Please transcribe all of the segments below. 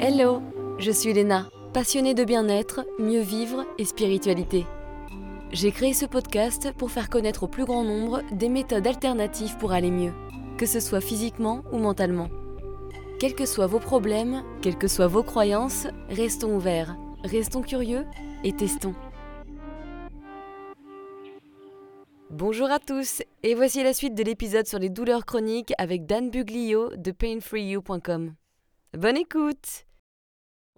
Hello, je suis Léna, passionnée de bien-être, mieux vivre et spiritualité. J'ai créé ce podcast pour faire connaître au plus grand nombre des méthodes alternatives pour aller mieux, que ce soit physiquement ou mentalement. Quels que soient vos problèmes, quelles que soient vos croyances, restons ouverts, restons curieux et testons. Bonjour à tous, et voici la suite de l'épisode sur les douleurs chroniques avec Dan Buglio de painfreeyou.com. Bonne écoute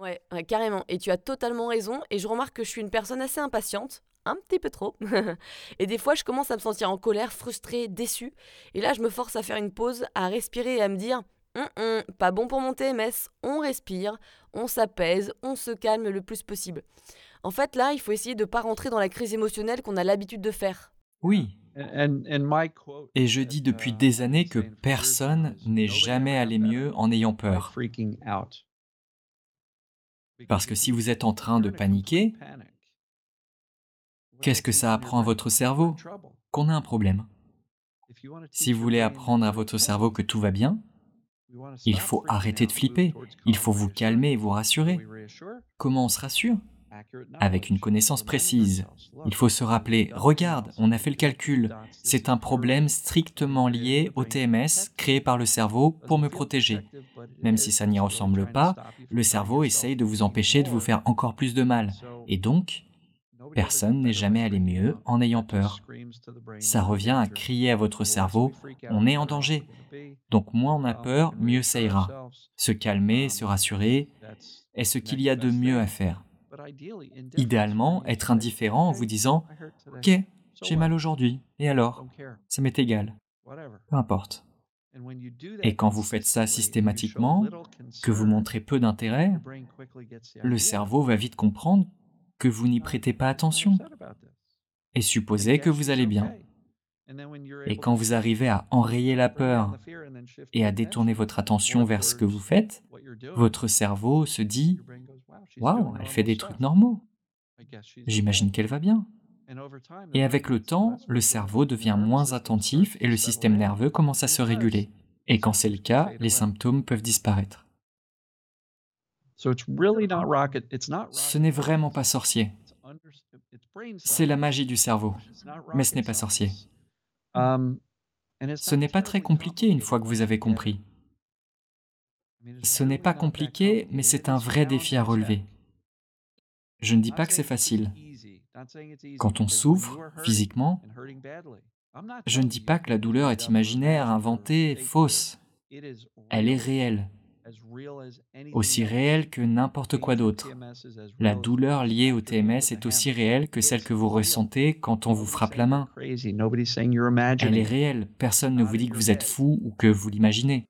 ouais, carrément, et tu as totalement raison, et je remarque que je suis une personne assez impatiente, un petit peu trop, et des fois je commence à me sentir en colère, frustrée, déçue, et là je me force à faire une pause, à respirer et à me dire hum, hum, pas bon pour mon TMS, on respire, on s'apaise, on se calme le plus possible. En fait, là, il faut essayer de ne pas rentrer dans la crise émotionnelle qu'on a l'habitude de faire. Oui. Et je dis depuis des années que personne n'est jamais allé mieux en ayant peur. Parce que si vous êtes en train de paniquer, qu'est-ce que ça apprend à votre cerveau Qu'on a un problème. Si vous voulez apprendre à votre cerveau que tout va bien, il faut arrêter de flipper, il faut vous calmer et vous rassurer. Comment on se rassure? Avec une connaissance précise. Il faut se rappeler, regarde, on a fait le calcul, c'est un problème strictement lié au TMS créé par le cerveau pour me protéger. Même si ça n'y ressemble pas, le cerveau essaye de vous empêcher de vous faire encore plus de mal. Et donc, personne n'est jamais allé mieux en ayant peur. Ça revient à crier à votre cerveau, on est en danger. Donc moins on a peur, mieux ça ira. Se calmer, se rassurer est ce qu'il y a de mieux à faire? Idéalement, être indifférent en vous disant Ok, j'ai mal aujourd'hui, et alors? Ça m'est égal. Peu importe. Et quand vous faites ça systématiquement, que vous montrez peu d'intérêt, le cerveau va vite comprendre que vous n'y prêtez pas attention. et supposer que vous allez bien. Et quand vous arrivez à enrayer la peur et à détourner votre attention vers ce que vous faites, votre cerveau se dit Waouh, elle fait des trucs normaux. J'imagine qu'elle va bien. Et avec le temps, le cerveau devient moins attentif et le système nerveux commence à se réguler. Et quand c'est le cas, les symptômes peuvent disparaître. Ce n'est vraiment pas sorcier. C'est la magie du cerveau, mais ce n'est pas sorcier. Ce n'est pas très compliqué une fois que vous avez compris. Ce n'est pas compliqué, mais c'est un vrai défi à relever. Je ne dis pas que c'est facile. Quand on souffre physiquement, je ne dis pas que la douleur est imaginaire, inventée, fausse. Elle est réelle, aussi réelle que n'importe quoi d'autre. La douleur liée au TMS est aussi réelle que celle que vous ressentez quand on vous frappe la main. Elle est réelle, personne ne vous dit que vous êtes fou ou que vous l'imaginez.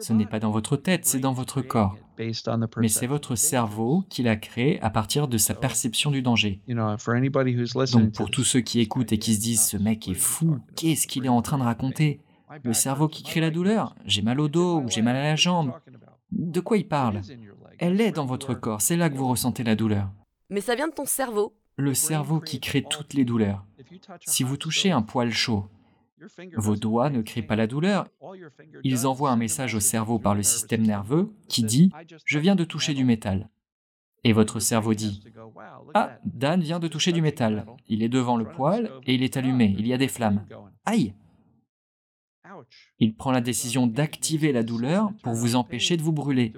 Ce n'est pas dans votre tête, c'est dans votre corps. Mais c'est votre cerveau qui l'a créé à partir de sa perception du danger. Donc pour tous ceux qui écoutent et qui se disent ce mec est fou, qu'est-ce qu'il est en train de raconter? Le cerveau qui crée la douleur J'ai mal au dos ou j'ai mal à la jambe De quoi il parle? Elle est dans votre corps, c'est là que vous ressentez la douleur. Mais ça vient de ton cerveau. Le cerveau qui crée toutes les douleurs. Si vous touchez un poil chaud, vos doigts ne créent pas la douleur. Ils envoient un message au cerveau par le système nerveux qui dit ⁇ Je viens de toucher du métal ⁇ Et votre cerveau dit ⁇ Ah, Dan vient de toucher du métal. Il est devant le poêle et il est allumé. Il y a des flammes. Aïe !⁇ Il prend la décision d'activer la douleur pour vous empêcher de vous brûler.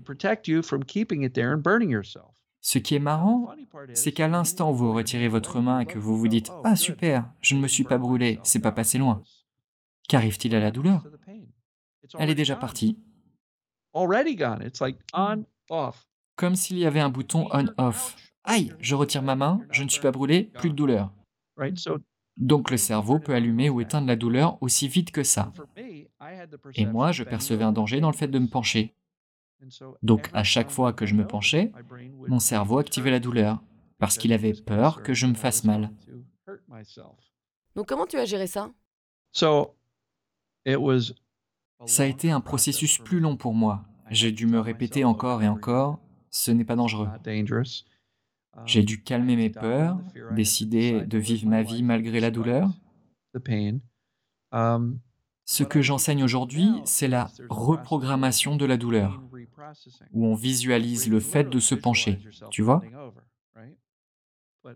Ce qui est marrant, c'est qu'à l'instant où vous retirez votre main et que vous vous dites ⁇ Ah super, je ne me suis pas brûlé, c'est pas passé loin ⁇ Qu'arrive-t-il à la douleur? Elle est déjà partie. Comme s'il y avait un bouton on-off. Aïe, je retire ma main, je ne suis pas brûlé, plus de douleur. Donc le cerveau peut allumer ou éteindre la douleur aussi vite que ça. Et moi, je percevais un danger dans le fait de me pencher. Donc à chaque fois que je me penchais, mon cerveau activait la douleur, parce qu'il avait peur que je me fasse mal. Donc comment tu as géré ça? Ça a été un processus plus long pour moi. J'ai dû me répéter encore et encore, ce n'est pas dangereux. J'ai dû calmer mes peurs, décider de vivre ma vie malgré la douleur. Ce que j'enseigne aujourd'hui, c'est la reprogrammation de la douleur, où on visualise le fait de se pencher, tu vois?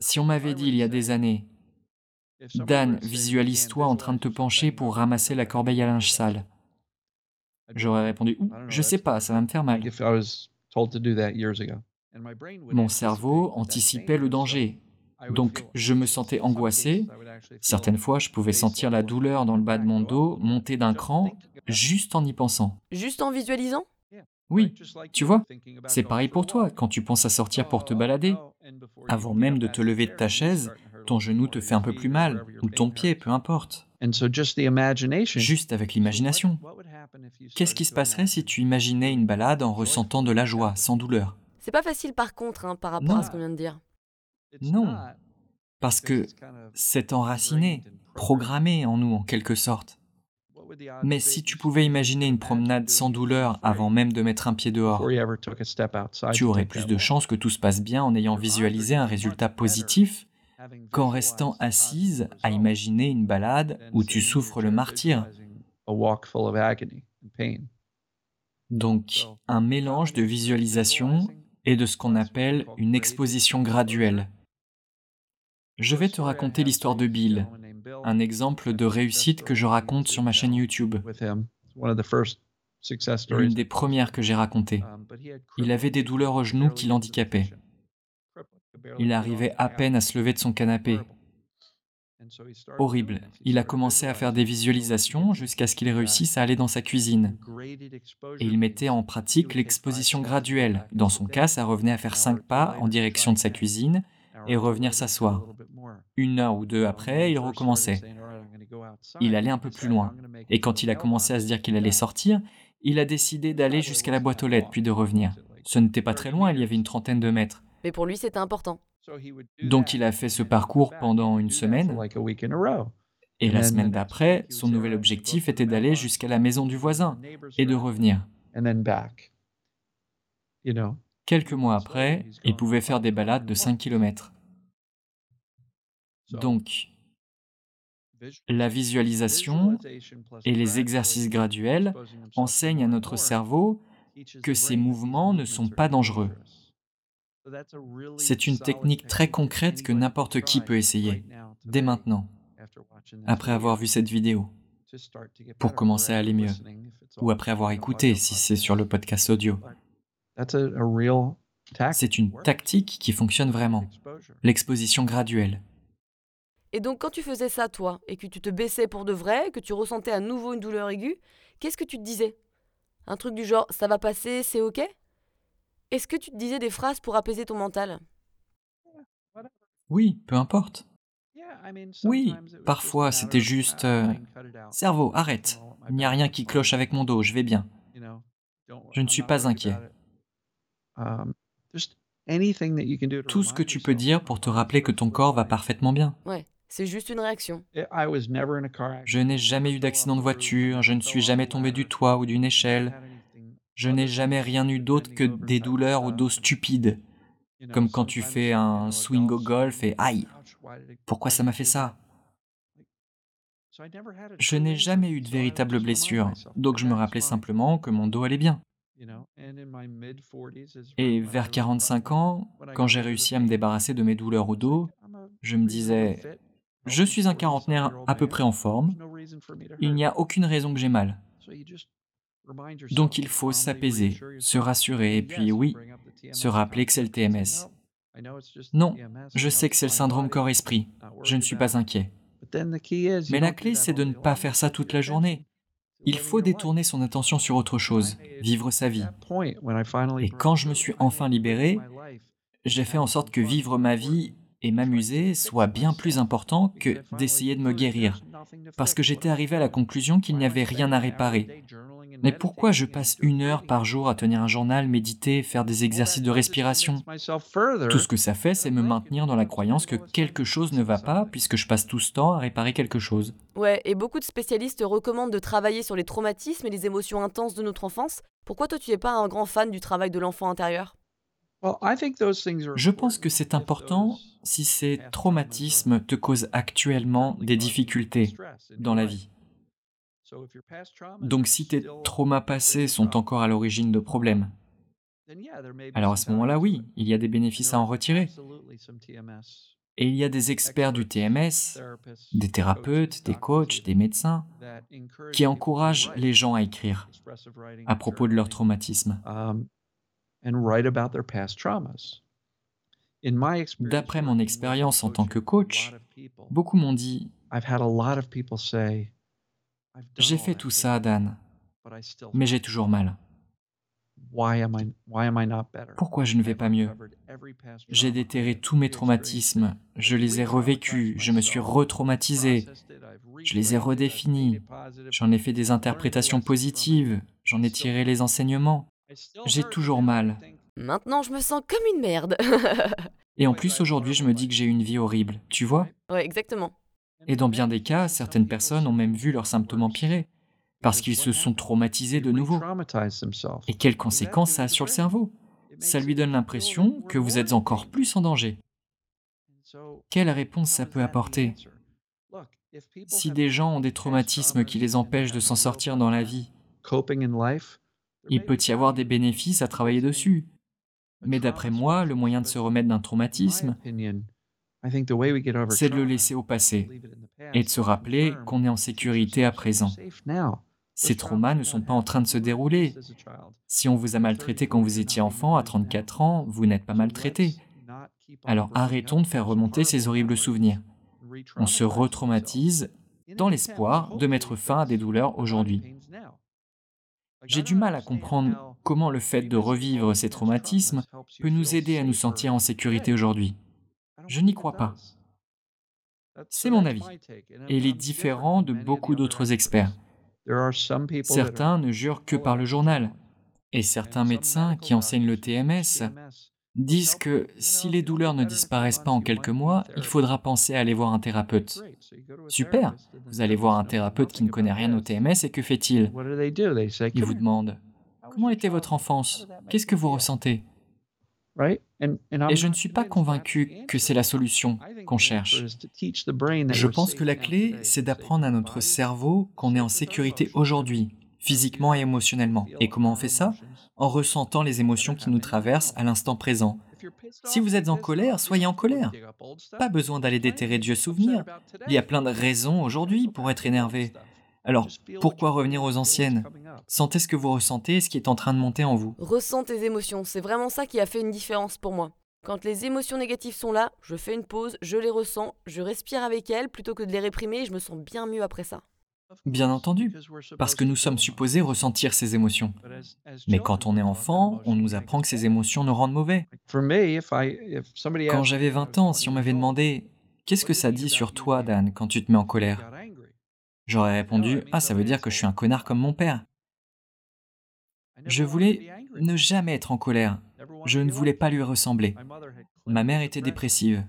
Si on m'avait dit il y a des années, Dan, visualise-toi en train de te pencher pour ramasser la corbeille à linge sale. J'aurais répondu, je sais pas, ça va me faire mal. Mon cerveau anticipait le danger, donc je me sentais angoissé. Certaines fois, je pouvais sentir la douleur dans le bas de mon dos monter d'un cran juste en y pensant. Juste en visualisant? Oui, tu vois, c'est pareil pour toi quand tu penses à sortir pour te balader. Avant même de te lever de ta chaise, ton genou te fait un peu plus mal, ou ton pied, peu importe. Juste avec l'imagination. Qu'est-ce qui se passerait si tu imaginais une balade en ressentant de la joie, sans douleur? C'est pas facile par contre, hein, par rapport à ce qu'on vient de dire. Non, parce que c'est enraciné, programmé en nous en quelque sorte. Mais si tu pouvais imaginer une promenade sans douleur avant même de mettre un pied dehors, tu aurais plus de chances que tout se passe bien en ayant visualisé un résultat positif qu'en restant assise à imaginer une balade où tu souffres le martyr. Donc, un mélange de visualisation et de ce qu'on appelle une exposition graduelle. Je vais te raconter l'histoire de Bill, un exemple de réussite que je raconte sur ma chaîne YouTube. L'une des premières que j'ai racontées. Il avait des douleurs au genou qui l'handicapaient. Il arrivait à peine à se lever de son canapé. Horrible. Il a commencé à faire des visualisations jusqu'à ce qu'il réussisse à aller dans sa cuisine. Et il mettait en pratique l'exposition graduelle. Dans son cas, ça revenait à faire cinq pas en direction de sa cuisine et revenir s'asseoir. Une heure ou deux après, il recommençait. Il allait un peu plus loin. Et quand il a commencé à se dire qu'il allait sortir, il a décidé d'aller jusqu'à la boîte aux lettres puis de revenir. Ce n'était pas très loin, il y avait une trentaine de mètres. Mais pour lui, c'était important. Donc il a fait ce parcours pendant une semaine. Et la semaine d'après, son nouvel objectif était d'aller jusqu'à la maison du voisin et de revenir. Quelques mois après, il pouvait faire des balades de 5 km. Donc, la visualisation et les exercices graduels enseignent à notre cerveau que ces mouvements ne sont pas dangereux. C'est une technique très concrète que n'importe qui peut essayer, dès maintenant, après avoir vu cette vidéo, pour commencer à aller mieux, ou après avoir écouté si c'est sur le podcast audio. C'est une tactique qui fonctionne vraiment, l'exposition graduelle. Et donc quand tu faisais ça, toi, et que tu te baissais pour de vrai, que tu ressentais à nouveau une douleur aiguë, qu'est-ce que tu te disais? Un truc du genre ⁇ ça va passer, c'est ok ?⁇ Est-ce que tu te disais des phrases pour apaiser ton mental? Oui, peu importe. Oui, parfois c'était juste euh, Cerveau, arrête. Il n'y a rien qui cloche avec mon dos, je vais bien. Je ne suis pas inquiet. Tout ce que tu peux dire pour te rappeler que ton corps va parfaitement bien. Ouais. C'est juste une réaction. Je n'ai jamais eu d'accident de voiture, je ne suis jamais tombé du toit ou d'une échelle. Je n'ai jamais rien eu d'autre que des douleurs au dos stupides, comme quand tu fais un swing au golf et aïe, pourquoi ça m'a fait ça? Je n'ai jamais eu de véritable blessure, donc je me rappelais simplement que mon dos allait bien. Et vers 45 ans, quand j'ai réussi à me débarrasser de mes douleurs au dos, je me disais, je suis un quarantenaire à peu près en forme. Il n'y a aucune raison que j'ai mal. Donc il faut s'apaiser, se rassurer et puis oui, se rappeler que c'est le TMS. Non, je sais que c'est le syndrome corps-esprit. Je ne suis pas inquiet. Mais la clé, c'est de ne pas faire ça toute la journée. Il faut détourner son attention sur autre chose, vivre sa vie. Et quand je me suis enfin libéré, j'ai fait en sorte que vivre ma vie et m'amuser soit bien plus important que d'essayer de me guérir, parce que j'étais arrivé à la conclusion qu'il n'y avait rien à réparer. Mais pourquoi je passe une heure par jour à tenir un journal, méditer, faire des exercices de respiration Tout ce que ça fait, c'est me maintenir dans la croyance que quelque chose ne va pas, puisque je passe tout ce temps à réparer quelque chose. Ouais, et beaucoup de spécialistes recommandent de travailler sur les traumatismes et les émotions intenses de notre enfance. Pourquoi toi tu n'es pas un grand fan du travail de l'enfant intérieur? Je pense que c'est important si ces traumatismes te causent actuellement des difficultés dans la vie. Donc si tes traumas passés sont encore à l'origine de problèmes, alors à ce moment-là, oui, il y a des bénéfices à en retirer. Et il y a des experts du TMS, des thérapeutes, des coachs, des médecins, qui encouragent les gens à écrire à propos de leur traumatisme. D'après mon expérience en tant que coach, beaucoup m'ont dit J'ai fait tout ça, Dan, mais j'ai toujours mal. Pourquoi je ne vais pas mieux? J'ai déterré tous mes traumatismes, je les ai revécus, je me suis retraumatisé, je les ai redéfinis, j'en ai fait des interprétations positives, j'en ai tiré les enseignements. J'ai toujours mal. Maintenant, je me sens comme une merde. Et en plus, aujourd'hui, je me dis que j'ai une vie horrible, tu vois? Ouais, exactement. Et dans bien des cas, certaines personnes ont même vu leurs symptômes empirer parce qu'ils se sont traumatisés de nouveau. Et quelles conséquences ça a sur le cerveau? Ça lui donne l'impression que vous êtes encore plus en danger. Quelle réponse ça peut apporter? Si des gens ont des traumatismes qui les empêchent de s'en sortir dans la vie, il peut y avoir des bénéfices à travailler dessus. Mais d'après moi, le moyen de se remettre d'un traumatisme, c'est de le laisser au passé et de se rappeler qu'on est en sécurité à présent. Ces traumas ne sont pas en train de se dérouler. Si on vous a maltraité quand vous étiez enfant, à 34 ans, vous n'êtes pas maltraité. Alors arrêtons de faire remonter ces horribles souvenirs. On se retraumatise dans l'espoir de mettre fin à des douleurs aujourd'hui. J'ai du mal à comprendre comment le fait de revivre ces traumatismes peut nous aider à nous sentir en sécurité aujourd'hui. Je n'y crois pas. C'est mon avis, et il est différent de beaucoup d'autres experts. Certains ne jurent que par le journal. Et certains médecins qui enseignent le TMS disent que si les douleurs ne disparaissent pas en quelques mois, il faudra penser à aller voir un thérapeute. Super, vous allez voir un thérapeute qui ne connaît rien au TMS et que fait-il? Il vous demande Comment était votre enfance? Qu'est-ce que vous ressentez? Et je ne suis pas convaincu que c'est la solution qu'on cherche. Je pense que la clé, c'est d'apprendre à notre cerveau qu'on est en sécurité aujourd'hui, physiquement et émotionnellement. Et comment on fait ça? En ressentant les émotions qui nous traversent à l'instant présent. Si vous êtes en colère, soyez en colère. Pas besoin d'aller déterrer Dieu souvenir. Il y a plein de raisons aujourd'hui pour être énervé. Alors, pourquoi revenir aux anciennes? Sentez ce que vous ressentez et ce qui est en train de monter en vous. Ressens tes émotions, c'est vraiment ça qui a fait une différence pour moi. Quand les émotions négatives sont là, je fais une pause, je les ressens, je respire avec elles plutôt que de les réprimer et je me sens bien mieux après ça. Bien entendu, parce que nous sommes supposés ressentir ces émotions. Mais quand on est enfant, on nous apprend que ces émotions nous rendent mauvais. Quand j'avais 20 ans, si on m'avait demandé Qu'est-ce que ça dit sur toi, Dan, quand tu te mets en colère J'aurais répondu Ah, ça veut dire que je suis un connard comme mon père. Je voulais ne jamais être en colère. Je ne voulais pas lui ressembler. Ma mère était dépressive.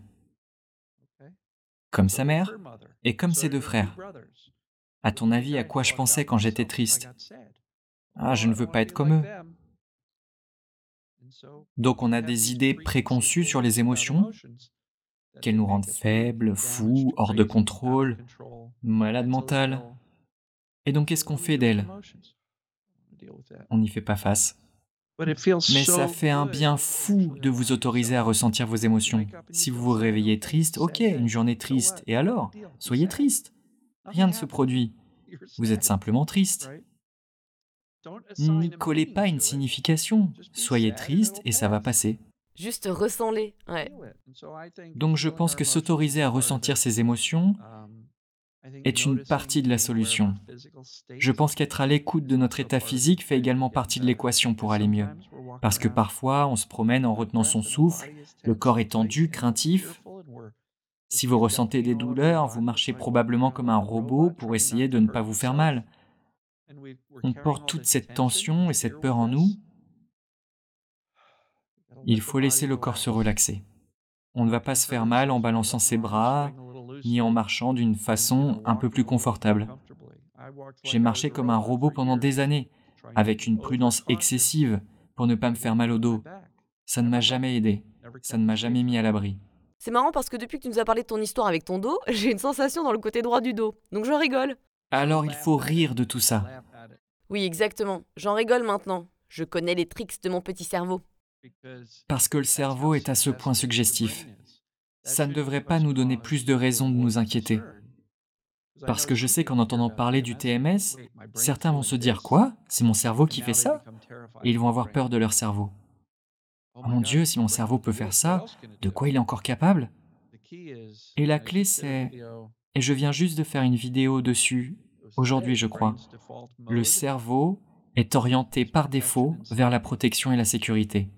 Comme sa mère et comme ses deux frères. À ton avis, à quoi je pensais quand j'étais triste? Ah, je ne veux pas être comme eux. Donc on a des idées préconçues sur les émotions, qu'elles nous rendent faibles, fous, hors de contrôle, malades mentales. Et donc qu'est-ce qu'on fait d'elles? On n'y fait pas face. Mais ça fait un bien fou de vous autoriser à ressentir vos émotions. Si vous vous réveillez triste, ok, une journée triste, et alors? Soyez triste. Rien ne se produit. Vous êtes simplement triste. N'y collez pas une signification. Soyez triste et ça va passer. Juste ressens-les. Donc je pense que s'autoriser à ressentir ses émotions, est une partie de la solution. Je pense qu'être à l'écoute de notre état physique fait également partie de l'équation pour aller mieux. Parce que parfois, on se promène en retenant son souffle, le corps est tendu, craintif. Si vous ressentez des douleurs, vous marchez probablement comme un robot pour essayer de ne pas vous faire mal. On porte toute cette tension et cette peur en nous. Il faut laisser le corps se relaxer. On ne va pas se faire mal en balançant ses bras, ni en marchant d'une façon un peu plus confortable. J'ai marché comme un robot pendant des années, avec une prudence excessive pour ne pas me faire mal au dos. Ça ne m'a jamais aidé, ça ne m'a jamais mis à l'abri. C'est marrant parce que depuis que tu nous as parlé de ton histoire avec ton dos, j'ai une sensation dans le côté droit du dos, donc je rigole. Alors il faut rire de tout ça. Oui, exactement. J'en rigole maintenant. Je connais les tricks de mon petit cerveau. Parce que le cerveau est à ce point suggestif. Ça ne devrait pas nous donner plus de raisons de nous inquiéter. Parce que je sais qu'en entendant parler du TMS, certains vont se dire Quoi? C'est mon cerveau qui fait ça? Et ils vont avoir peur de leur cerveau. Oh mon Dieu, si mon cerveau peut faire ça, de quoi il est encore capable? Et la clé c'est, et je viens juste de faire une vidéo dessus, aujourd'hui je crois, le cerveau est orienté par défaut vers la protection et la sécurité.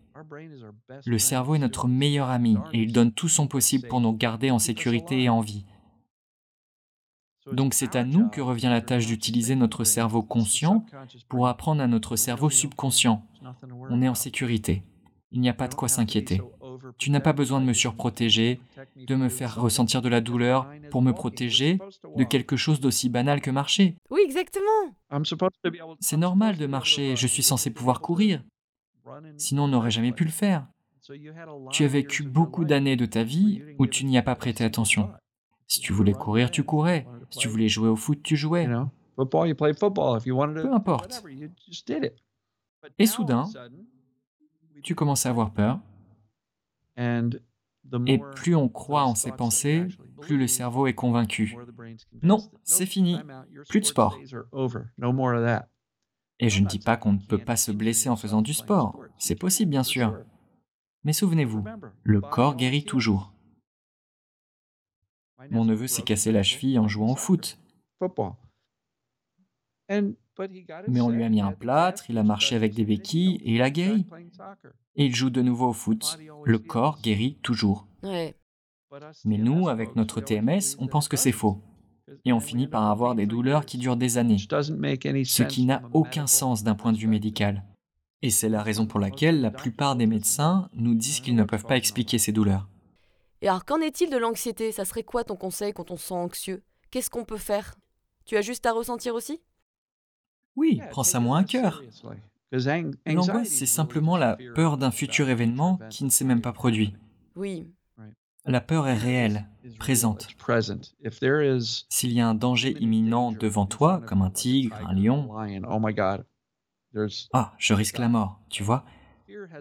Le cerveau est notre meilleur ami et il donne tout son possible pour nous garder en sécurité et en vie. Donc c'est à nous que revient la tâche d'utiliser notre cerveau conscient pour apprendre à notre cerveau subconscient. On est en sécurité. Il n'y a pas de quoi s'inquiéter. Tu n'as pas besoin de me surprotéger, de me faire ressentir de la douleur pour me protéger de quelque chose d'aussi banal que marcher. Oui, exactement. C'est normal de marcher, je suis censé pouvoir courir. Sinon on n'aurait jamais pu le faire. Tu as vécu beaucoup d'années de ta vie où tu n'y as pas prêté attention. Si tu voulais courir, tu courais. Si tu voulais jouer au foot, tu jouais. Peu importe. Et soudain, tu commences à avoir peur. Et plus on croit en ses pensées, plus le cerveau est convaincu. Non, c'est fini. Plus de sport. Et je ne dis pas qu'on ne peut pas se blesser en faisant du sport. C'est possible, bien sûr. Mais souvenez-vous, le corps guérit toujours. Mon neveu s'est cassé la cheville en jouant au foot. Mais on lui a mis un plâtre, il a marché avec des béquilles et il a guéri. Et il joue de nouveau au foot. Le corps guérit toujours. Mais nous, avec notre TMS, on pense que c'est faux. Et on finit par avoir des douleurs qui durent des années, ce qui n'a aucun sens d'un point de vue médical. Et c'est la raison pour laquelle la plupart des médecins nous disent qu'ils ne peuvent pas expliquer ces douleurs. Et alors, qu'en est-il de l'anxiété? Ça serait quoi ton conseil quand on se sent anxieux? Qu'est-ce qu'on peut faire? Tu as juste à ressentir aussi? Oui, prends ça moins à cœur. L'angoisse, c'est simplement la peur d'un futur événement qui ne s'est même pas produit. Oui. La peur est réelle, présente. S'il y a un danger imminent devant toi, comme un tigre, un lion, oh ah, je risque la mort, tu vois.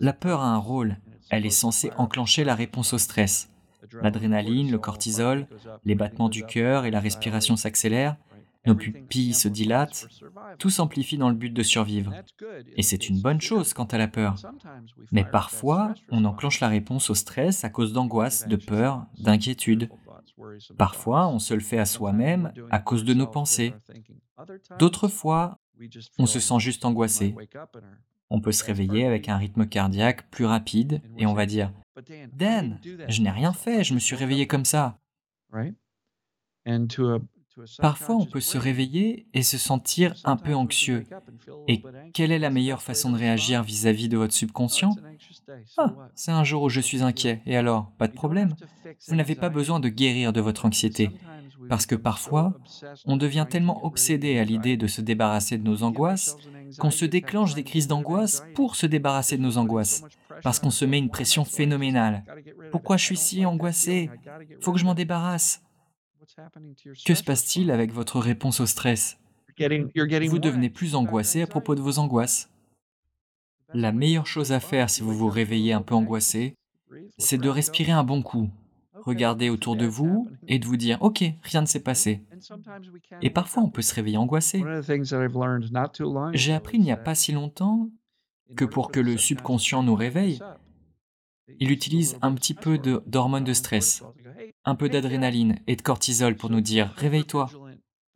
La peur a un rôle, elle est censée enclencher la réponse au stress. L'adrénaline, le cortisol, les battements du cœur et la respiration s'accélèrent, nos pupilles se dilatent, tout s'amplifie dans le but de survivre. Et c'est une bonne chose quant à la peur. Mais parfois, on enclenche la réponse au stress à cause d'angoisse, de peur, d'inquiétude. Parfois, on se le fait à soi-même à cause de nos pensées. D'autres fois, on se sent juste angoissé. On peut se réveiller avec un rythme cardiaque plus rapide et on va dire Dan, je n'ai rien fait, je me suis réveillé comme ça. Parfois, on peut se réveiller et se sentir un peu anxieux. Et quelle est la meilleure façon de réagir vis-à-vis de votre subconscient? Ah, c'est un jour où je suis inquiet. Et alors, pas de problème. Vous n'avez pas besoin de guérir de votre anxiété. Parce que parfois, on devient tellement obsédé à l'idée de se débarrasser de nos angoisses qu'on se déclenche des crises d'angoisse pour se débarrasser de nos angoisses. Parce qu'on se met une pression phénoménale. Pourquoi je suis si angoissé? Faut que je m'en débarrasse. Que se passe-t-il avec votre réponse au stress? Vous devenez plus angoissé à propos de vos angoisses. La meilleure chose à faire si vous vous réveillez un peu angoissé, c'est de respirer un bon coup, regarder autour de vous et de vous dire ⁇ Ok, rien ne s'est passé ⁇ Et parfois on peut se réveiller angoissé. J'ai appris il n'y a pas si longtemps que pour que le subconscient nous réveille, il utilise un petit peu d'hormones de stress un peu d'adrénaline et de cortisol pour nous dire réveille-toi.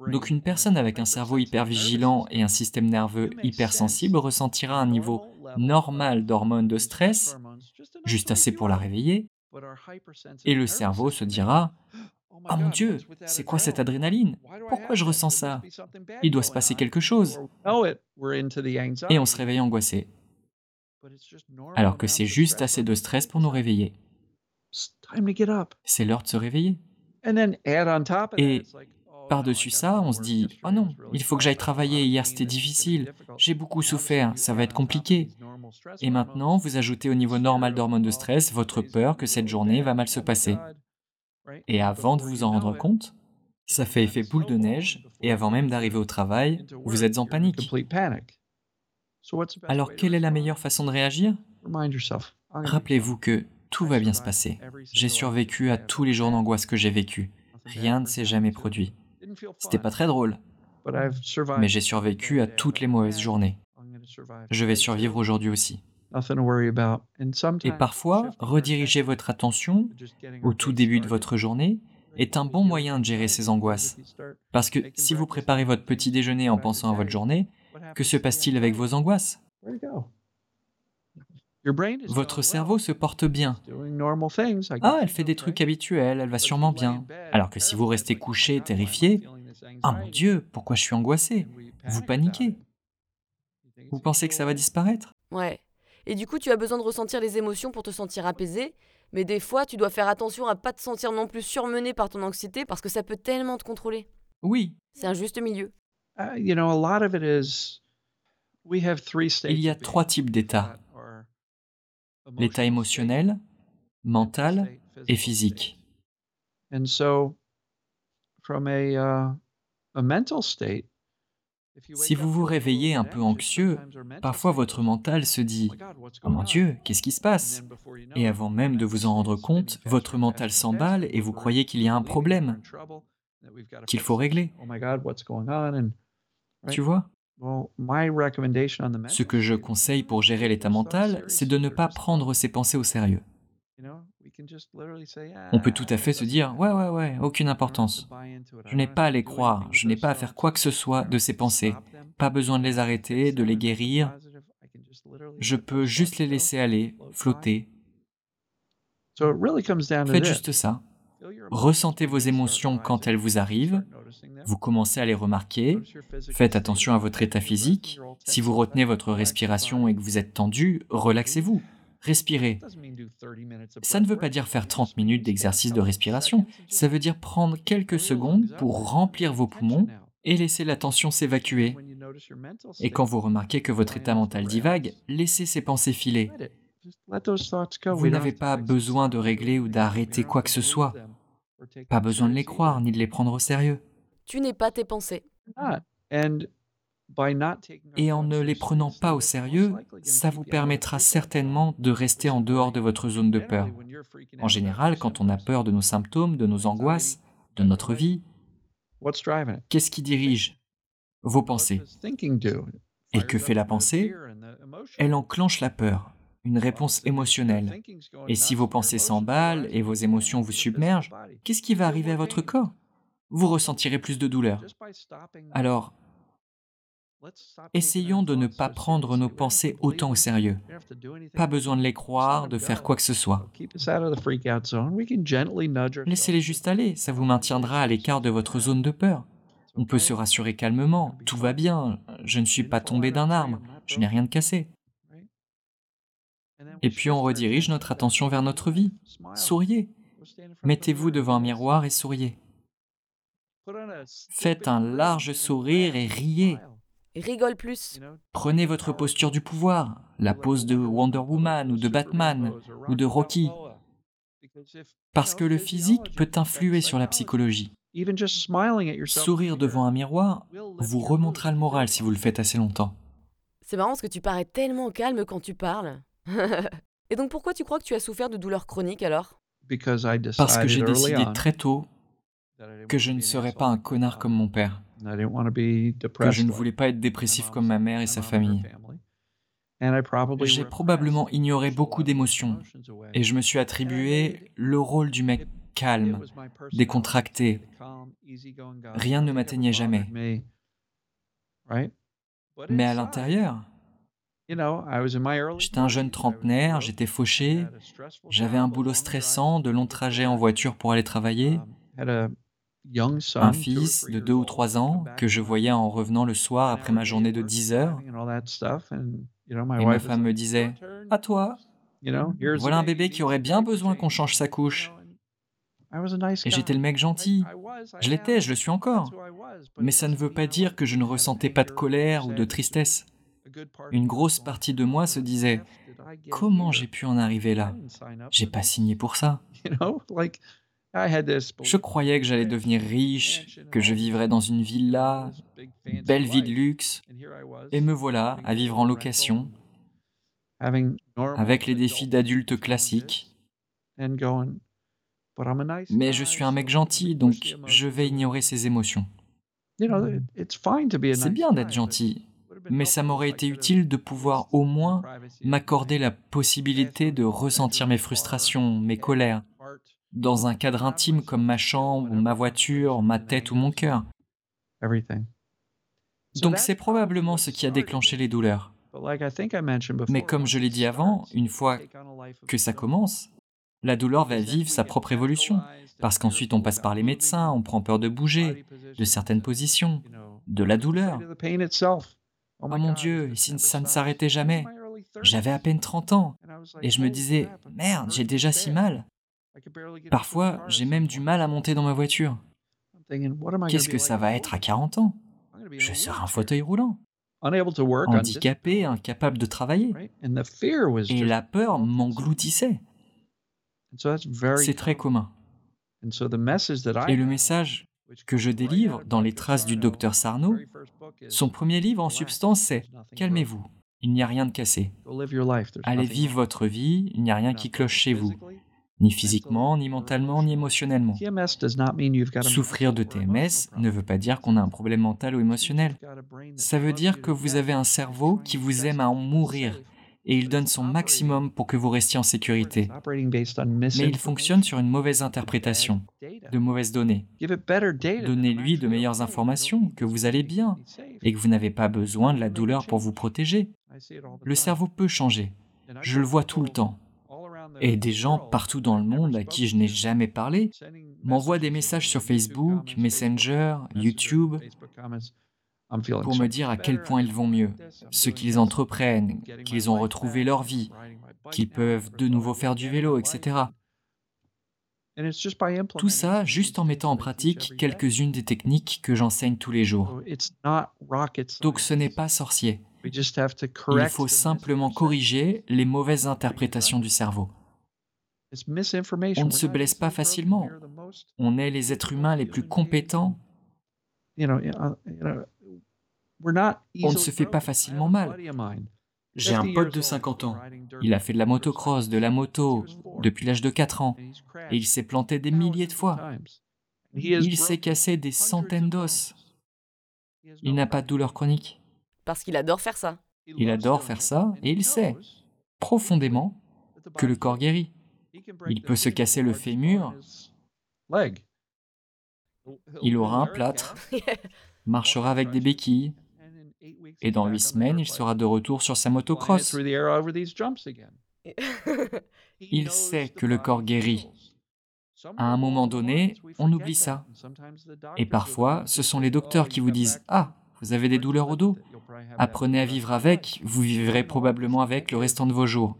Donc une personne avec un cerveau hyper vigilant et un système nerveux hypersensible ressentira un niveau normal d'hormones de stress, juste assez pour la réveiller, et le cerveau se dira Oh mon Dieu, c'est quoi cette adrénaline? Pourquoi je ressens ça? Il doit se passer quelque chose. Et on se réveille angoissé. Alors que c'est juste assez de stress pour nous réveiller. C'est l'heure de se réveiller. Et oh, par-dessus ça, on se dit, oh non, il faut que j'aille travailler, hier c'était difficile, j'ai beaucoup souffert, ça va être compliqué. Et maintenant, vous ajoutez au niveau normal d'hormones de stress votre peur que cette journée va mal se passer. Et avant de vous en rendre compte, Ça fait effet boule de neige, et avant même d'arriver au travail, vous êtes en panique. Alors quelle est la meilleure façon de réagir? Rappelez-vous que tout va bien se passer. J'ai survécu à tous les jours d'angoisse que j'ai vécu. Rien ne s'est jamais produit. C'était pas très drôle, mais j'ai survécu à toutes les mauvaises journées. Je vais survivre aujourd'hui aussi. Et parfois, rediriger votre attention au tout début de votre journée est un bon moyen de gérer ces angoisses. Parce que si vous préparez votre petit déjeuner en pensant à votre journée, que se passe-t-il avec vos angoisses? Votre cerveau se porte bien. Ah, elle fait des trucs habituels, elle va sûrement bien. Alors que si vous restez couché, terrifié, ah mon Dieu, pourquoi je suis angoissé? Vous paniquez. Vous pensez que ça va disparaître? Ouais. Et du coup, tu as besoin de ressentir les émotions pour te sentir apaisé, mais des fois, tu dois faire attention à pas te sentir non plus surmené par ton anxiété parce que ça peut tellement te contrôler. Oui. C'est un juste milieu. Uh, Il y a trois types d'états. L'état émotionnel, mental et physique. Si vous vous réveillez un peu anxieux, parfois votre mental se dit ⁇ Oh mon Dieu, qu'est-ce qui se passe ?⁇ Et avant même de vous en rendre compte, votre mental s'emballe et vous croyez qu'il y a un problème, qu'il faut régler. Tu vois? Ce que je conseille pour gérer l'état mental, c'est de ne pas prendre ces pensées au sérieux. On peut tout à fait se dire Ouais, ouais, ouais, aucune importance. Je n'ai pas à les croire, je n'ai pas à faire quoi que ce soit de ces pensées. Pas besoin de les arrêter, de les guérir. Je peux juste les laisser aller, flotter. Faites juste ça. Ressentez vos émotions quand elles vous arrivent. Vous commencez à les remarquer. Faites attention à votre état physique. Si vous retenez votre respiration et que vous êtes tendu, relaxez-vous. Respirez. Ça ne veut pas dire faire 30 minutes d'exercice de respiration, ça veut dire prendre quelques secondes pour remplir vos poumons et laisser la tension s'évacuer. Et quand vous remarquez que votre état mental divague, laissez ces pensées filer. Vous n'avez pas besoin de régler ou d'arrêter quoi que ce soit. Pas besoin de les croire ni de les prendre au sérieux. Tu n'es pas tes pensées. Et en ne les prenant pas au sérieux, ça vous permettra certainement de rester en dehors de votre zone de peur. En général, quand on a peur de nos symptômes, de nos angoisses, de notre vie, qu'est-ce qui dirige Vos pensées? Et que fait la pensée? Elle enclenche la peur, une réponse émotionnelle. Et si vos pensées s'emballent et vos émotions vous submergent, qu'est-ce qui va arriver à votre corps? Vous ressentirez plus de douleur. Alors, Essayons de ne pas prendre nos pensées autant au sérieux. Pas besoin de les croire, de faire quoi que ce soit. Laissez-les juste aller, ça vous maintiendra à l'écart de votre zone de peur. On peut se rassurer calmement, tout va bien, je ne suis pas tombé d'un arbre, je n'ai rien de cassé. Et puis on redirige notre attention vers notre vie. Souriez. Mettez-vous devant un miroir et souriez. Faites un large sourire et riez rigole plus. Prenez votre posture du pouvoir, la pose de Wonder Woman ou de Batman ou de Rocky. Parce que le physique peut influer sur la psychologie. Sourire devant un miroir vous remontera le moral si vous le faites assez longtemps. C'est marrant parce que tu parais tellement calme quand tu parles. Et donc pourquoi tu crois que tu as souffert de douleurs chroniques alors? Parce que j'ai décidé très tôt que je ne serais pas un connard comme mon père. Que je ne voulais pas être dépressif comme ma mère et sa famille. J'ai probablement ignoré beaucoup d'émotions et je me suis attribué le rôle du mec calme, décontracté. Rien ne m'atteignait jamais. Mais à l'intérieur, J'étais un jeune trentenaire, j'étais fauché, j'avais un boulot stressant, de longs trajets en voiture pour aller travailler, un fils de deux ou trois ans que je voyais en revenant le soir après ma journée de 10 heures. Et ma femme me disait, à toi, voilà un bébé qui aurait bien besoin qu'on change sa couche. Et j'étais le mec gentil. Je l'étais, je le suis encore. Mais ça ne veut pas dire que je ne ressentais pas de colère ou de tristesse. Une grosse partie de moi se disait, comment j'ai pu en arriver là? J'ai pas signé pour ça. Je croyais que j'allais devenir riche, que je vivrais dans une villa, belle vie de luxe, et me voilà à vivre en location, avec les défis d'adultes classiques. Mais je suis un mec gentil, donc je vais ignorer ces émotions. C'est bien d'être gentil, mais ça m'aurait été utile de pouvoir au moins m'accorder la possibilité de ressentir mes frustrations, mes colères, dans un cadre intime comme ma chambre, ma voiture, ma tête ou mon cœur. Donc c'est probablement ce qui a déclenché les douleurs. Mais comme je l'ai dit avant, une fois que ça commence, la douleur va vivre sa propre évolution, parce qu'ensuite on passe par les médecins, on prend peur de bouger, de certaines positions, de la douleur. Oh mon Dieu, si ça ne s'arrêtait jamais. J'avais à peine 30 ans, et je me disais, merde, j'ai déjà si mal. Parfois, j'ai même du mal à monter dans ma voiture. Qu'est-ce que ça va être à 40 ans? Je serai un fauteuil roulant, handicapé, incapable de travailler. Et la peur m'engloutissait. C'est très commun. Et le message que je délivre dans les traces du docteur Sarno, son premier livre en substance c'est Calmez-vous, il n'y a rien de cassé. Allez vivre votre vie, il n'y a rien qui cloche chez vous, ni physiquement, ni mentalement, ni émotionnellement. Souffrir de TMS ne veut pas dire qu'on a un problème mental ou émotionnel. Ça veut dire que vous avez un cerveau qui vous aime à en mourir et il donne son maximum pour que vous restiez en sécurité. Mais il fonctionne sur une mauvaise interprétation, de mauvaises données. Donnez-lui de meilleures informations, que vous allez bien et que vous n'avez pas besoin de la douleur pour vous protéger. Le cerveau peut changer. Je le vois tout le temps. Et des gens partout dans le monde à qui je n'ai jamais parlé m'envoient des messages sur Facebook, Messenger, YouTube pour me dire à quel point ils vont mieux, ce qu'ils entreprennent, qu'ils ont retrouvé leur vie, qu'ils peuvent de nouveau faire du vélo, etc. Tout ça juste en mettant en pratique quelques-unes des techniques que j'enseigne tous les jours. Donc ce n'est pas sorcier. Il faut simplement corriger les mauvaises interprétations du cerveau. On ne se blesse pas facilement. On est les êtres humains les plus compétents on ne se fait pas facilement mal. J'ai un pote de 50 ans. Il a fait de la motocross, de la moto, depuis l'âge de 4 ans, et il s'est planté des milliers de fois. Il s'est cassé des centaines d'os. Il n'a pas de douleur chronique. Parce qu'il adore faire ça. Il adore faire ça, et il sait, profondément, que le corps guérit. Il peut se casser le fémur. Il aura un plâtre, marchera avec des béquilles, et dans huit semaines, il sera de retour sur sa motocross. Il sait que le corps guérit. À un moment donné, on oublie ça. Et parfois, ce sont les docteurs qui vous disent ⁇ Ah, vous avez des douleurs au dos Apprenez à vivre avec, vous vivrez probablement avec le restant de vos jours.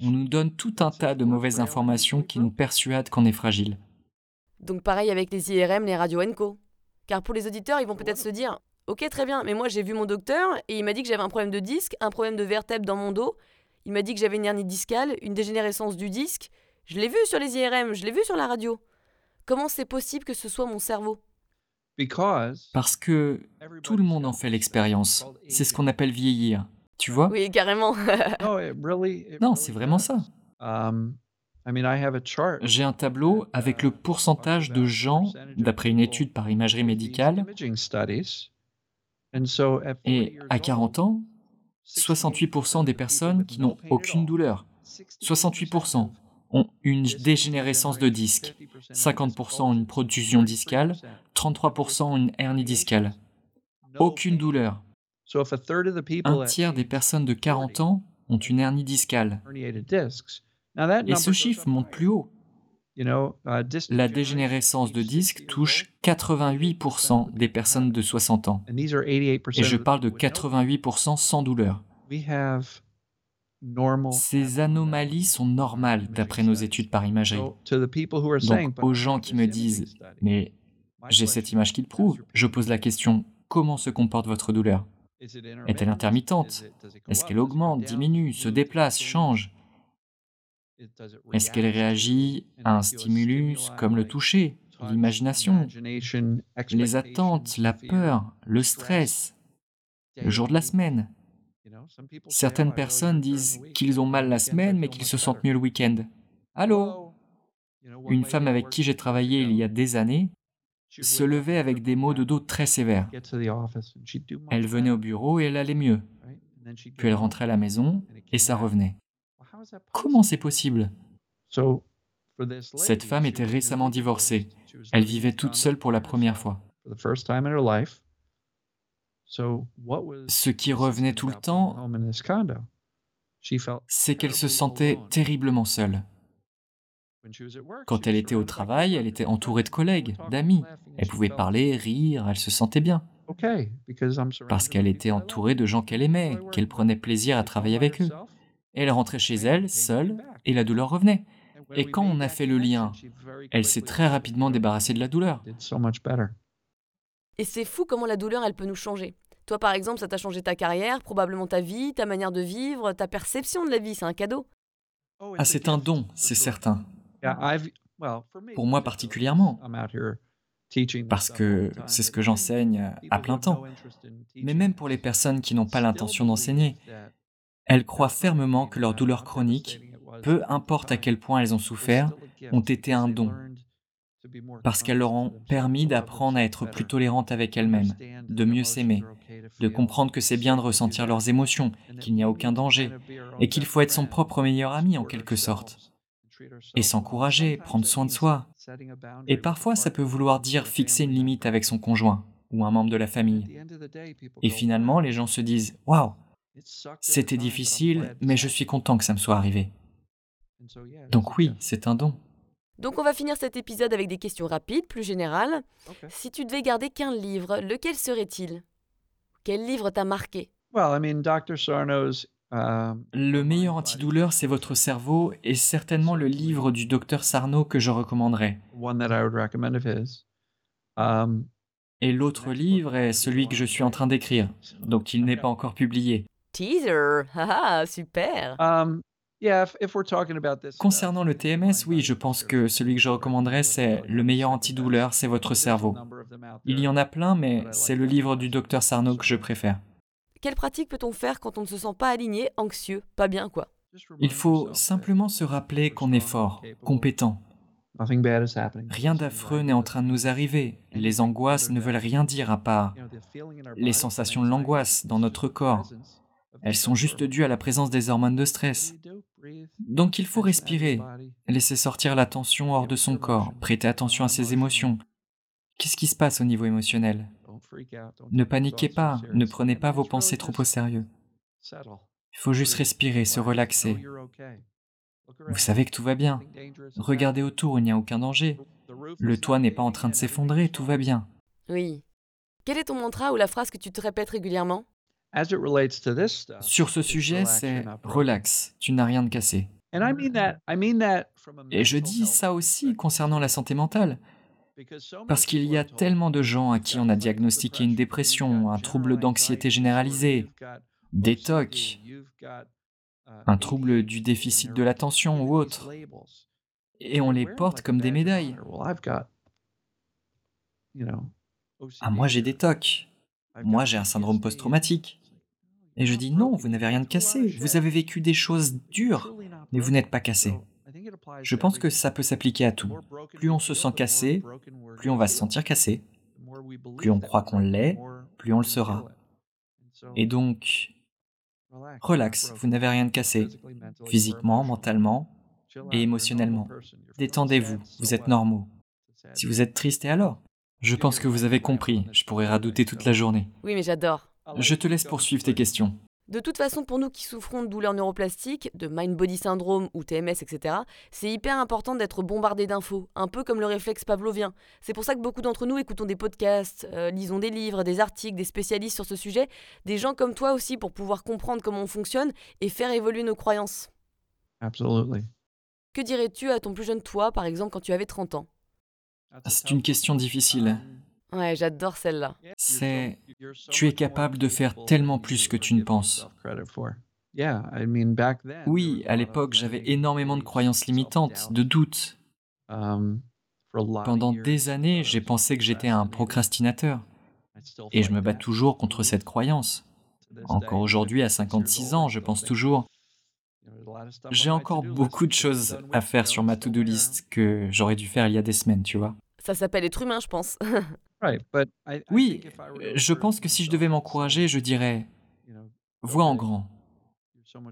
On nous donne tout un tas de mauvaises informations qui nous persuadent qu'on est fragile. Donc pareil avec les IRM, les radios ENCO. Car pour les auditeurs, ils vont peut-être se dire Ok, très bien, mais moi j'ai vu mon docteur et il m'a dit que j'avais un problème de disque, un problème de vertèbre dans mon dos. Il m'a dit que j'avais une hernie discale, une dégénérescence du disque. Je l'ai vu sur les IRM, je l'ai vu sur la radio. Comment c'est possible que ce soit mon cerveau? Parce que tout le monde en fait l'expérience. C'est ce qu'on appelle vieillir. Tu vois? Oui, carrément. non, c'est vraiment ça. Um, j'ai un tableau avec le pourcentage de gens, d'après une étude par imagerie médicale, et à 40 ans, 68% des personnes qui n'ont aucune douleur, 68% ont une dégénérescence de disque, 50% ont une protusion discale, 33% ont une hernie discale. Aucune douleur. Un tiers des personnes de 40 ans ont une hernie discale. Et ce chiffre monte plus haut. Uh, la dégénérescence de disque touche 88% des personnes de 60 ans. Et je parle de 88% sans douleur. Ces anomalies sont normales d'après nos études par imagerie. Donc aux gens qui me disent ⁇ Mais j'ai cette image qui le prouve ⁇ je pose la question ⁇ Comment se comporte votre douleur? Est-elle intermittente? Est-ce qu'elle augmente, diminue, se déplace, change? Est-ce qu'elle réagit à un stimulus comme le toucher, l'imagination, les attentes, la peur, le stress, le jour de la semaine? Certaines personnes disent qu'ils ont mal la semaine mais qu'ils se sentent mieux le week-end. Allô? Une femme avec qui j'ai travaillé il y a des années se levait avec des maux de dos très sévères. Elle venait au bureau et elle allait mieux. Puis elle rentrait à la maison et ça revenait. Comment c'est possible? Cette femme était récemment divorcée. Elle vivait toute seule pour la première fois. Ce qui revenait tout le temps, c'est qu'elle se sentait terriblement seule. Quand elle était au travail, elle était entourée de collègues, d'amis. Elle pouvait parler, rire, elle se sentait bien. Parce qu'elle était entourée de gens qu'elle aimait, qu'elle prenait plaisir à travailler avec eux. Elle rentrait chez elle, seule, et la douleur revenait. Et quand on a fait le lien, elle s'est très rapidement débarrassée de la douleur. Et c'est fou comment la douleur, elle peut nous changer. Toi, par exemple, ça t'a changé ta carrière, probablement ta vie, ta manière de vivre, ta perception de la vie, c'est un cadeau. Ah, c'est un don, c'est certain. Pour moi particulièrement, parce que c'est ce que j'enseigne à plein temps. Mais même pour les personnes qui n'ont pas l'intention d'enseigner, elles croient fermement que leurs douleurs chroniques, peu importe à quel point elles ont souffert, ont été un don, parce qu'elles leur ont permis d'apprendre à être plus tolérantes avec elles-mêmes, de mieux s'aimer, de comprendre que c'est bien de ressentir leurs émotions, qu'il n'y a aucun danger, et qu'il faut être son propre meilleur ami en quelque sorte et s'encourager, prendre soin de soi. Et parfois, ça peut vouloir dire fixer une limite avec son conjoint ou un membre de la famille. Et finalement, les gens se disent Waouh, c'était difficile, mais je suis content que ça me soit arrivé. Donc, oui, c'est un don. Donc on va finir cet épisode avec des questions rapides, plus générales. Si tu devais garder qu'un livre, lequel serait-il? Quel livre t'a marqué? Le meilleur antidouleur, c'est votre cerveau et certainement le livre du docteur Sarno que je recommanderais. Um, et l'autre livre est celui que je suis en train d'écrire, donc il n'est pas encore publié. Teaser, ah super. Um, Concernant le TMS, oui, je pense que celui que je recommanderais, c'est le meilleur antidouleur, c'est votre cerveau. Il y en a plein, mais c'est le livre du docteur Sarno que je préfère. Quelle pratique peut-on faire quand on ne se sent pas aligné, anxieux, pas bien quoi? Il faut simplement se rappeler qu'on est fort, compétent. Rien d'affreux n'est en train de nous arriver. Les angoisses ne veulent rien dire à part les sensations de l'angoisse dans notre corps. Elles sont juste dues à la présence des hormones de stress. Donc il faut respirer, laisser sortir la tension hors de son corps, prêter attention à ses émotions. Qu'est-ce qui se passe au niveau émotionnel? Ne paniquez pas, ne prenez pas vos pensées trop au sérieux. Il faut juste respirer, se relaxer. Vous savez que tout va bien. Regardez autour, il n'y a aucun danger. Le toit n'est pas en train de s'effondrer, tout va bien. Oui. Quel est ton mantra ou la phrase que tu te répètes régulièrement? Sur ce sujet, c'est relax, tu n'as rien de cassé. Et je dis ça aussi concernant la santé mentale. Parce qu'il y a tellement de gens à qui on a diagnostiqué une dépression, un trouble d'anxiété généralisée, des TOC, un trouble du déficit de l'attention ou autre. Et on les porte comme des médailles. Ah, moi j'ai des TOC. Moi j'ai un syndrome post-traumatique. Et je dis non, vous n'avez rien de cassé. Vous avez vécu des choses dures, mais vous n'êtes pas cassé. Je pense que ça peut s'appliquer à tout. Plus on se sent cassé, plus on va se sentir cassé. Plus on croit qu'on l'est, plus on le sera. Et donc, relax, vous n'avez rien de cassé, physiquement, mentalement et émotionnellement. Détendez-vous, vous êtes normaux. Si vous êtes triste, et alors? Je pense que vous avez compris, je pourrais radouter toute la journée. Oui, mais j'adore. Je te laisse poursuivre tes questions. De toute façon, pour nous qui souffrons de douleurs neuroplastiques, de mind-body syndrome ou TMS, etc., c'est hyper important d'être bombardé d'infos, un peu comme le réflexe pavlovien. C'est pour ça que beaucoup d'entre nous écoutons des podcasts, euh, lisons des livres, des articles, des spécialistes sur ce sujet, des gens comme toi aussi pour pouvoir comprendre comment on fonctionne et faire évoluer nos croyances. Absolument. Que dirais-tu à ton plus jeune toi, par exemple, quand tu avais 30 ans? C'est une question difficile. Ouais, j'adore celle-là. C'est tu es capable de faire tellement plus que tu ne penses. Oui, à l'époque, j'avais énormément de croyances limitantes, de doutes. Pendant des années, j'ai pensé que j'étais un procrastinateur. Et je me bats toujours contre cette croyance. Encore aujourd'hui, à 56 ans, je pense toujours, j'ai encore beaucoup de choses à faire sur ma to-do list que j'aurais dû faire il y a des semaines, tu vois. Ça s'appelle être humain, je pense. Oui, euh, je pense que si je devais m'encourager, je dirais, vois en grand,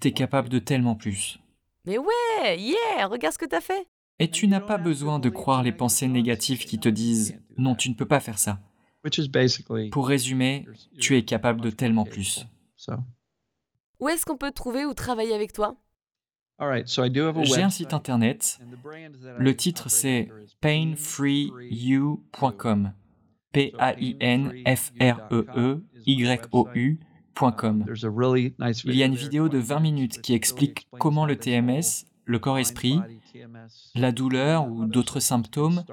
t'es capable de tellement plus. Mais ouais, yeah, regarde ce que t'as fait. Et tu n'as pas besoin de croire les pensées négatives qui te disent, non, tu ne peux pas faire ça. Pour résumer, tu es capable de tellement plus. Où est-ce qu'on peut te trouver ou travailler avec toi? J'ai un site internet. Le titre c'est painfreeyou.com. P-A-I-N-F-R-E-E-Y-O-U.com. Il y a une vidéo de 20 minutes qui explique comment le TMS, le corps-esprit, la douleur ou d'autres symptômes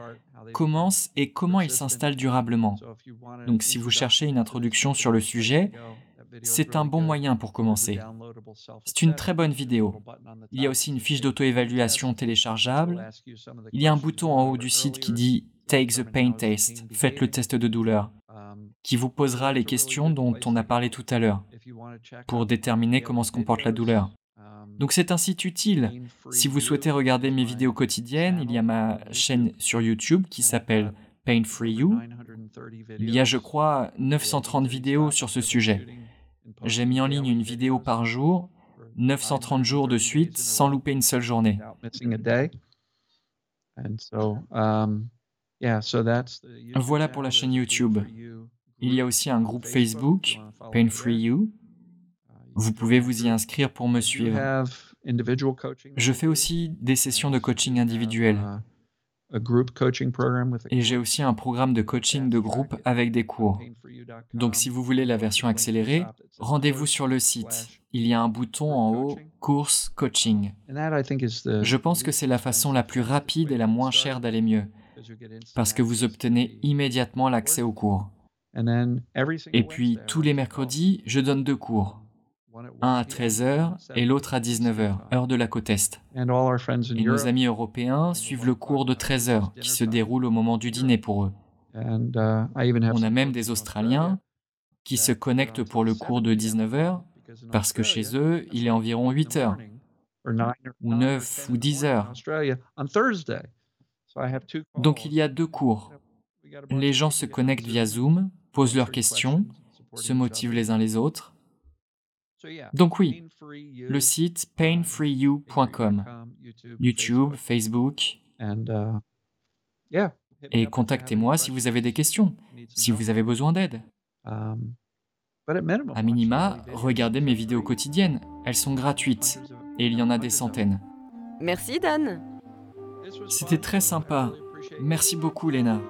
commencent et comment ils s'installent durablement. Donc si vous cherchez une introduction sur le sujet, c'est un bon moyen pour commencer. C'est une très bonne vidéo. Il y a aussi une fiche d'auto-évaluation téléchargeable. Il y a un bouton en haut du site qui dit Take the Pain Test, faites le test de douleur, qui vous posera les questions dont on a parlé tout à l'heure, pour déterminer comment se comporte la douleur. Donc c'est un site utile. Si vous souhaitez regarder mes vidéos quotidiennes, il y a ma chaîne sur YouTube qui s'appelle Pain Free You. Il y a, je crois, 930 vidéos sur ce sujet. J'ai mis en ligne une vidéo par jour, 930 jours de suite, sans louper une seule journée. Voilà pour la chaîne YouTube. Il y a aussi un groupe Facebook, Pain Free You. Vous pouvez vous y inscrire pour me suivre. Je fais aussi des sessions de coaching individuel. Et j'ai aussi un programme de coaching de groupe avec des cours. Donc si vous voulez la version accélérée, rendez-vous sur le site. Il y a un bouton en haut, course coaching. Je pense que c'est la façon la plus rapide et la moins chère d'aller mieux parce que vous obtenez immédiatement l'accès aux cours. Et puis, tous les mercredis, je donne deux cours. Un à 13h et l'autre à 19h, heure de la côte Est. Et nos amis européens suivent le cours de 13h, qui se déroule au moment du dîner pour eux. On a même des Australiens qui se connectent pour le cours de 19h, parce que chez eux, il est environ 8 h ou 9 ou 10 heures. Donc il y a deux cours. Les gens se connectent via Zoom, posent leurs questions, se motivent les uns les autres. Donc oui, le site painfreeyou.com, YouTube, Facebook. Et contactez-moi si vous avez des questions, si vous avez besoin d'aide. À minima, regardez mes vidéos quotidiennes. Elles sont gratuites et il y en a des centaines. Merci Dan. C'était très sympa. Merci beaucoup, Léna.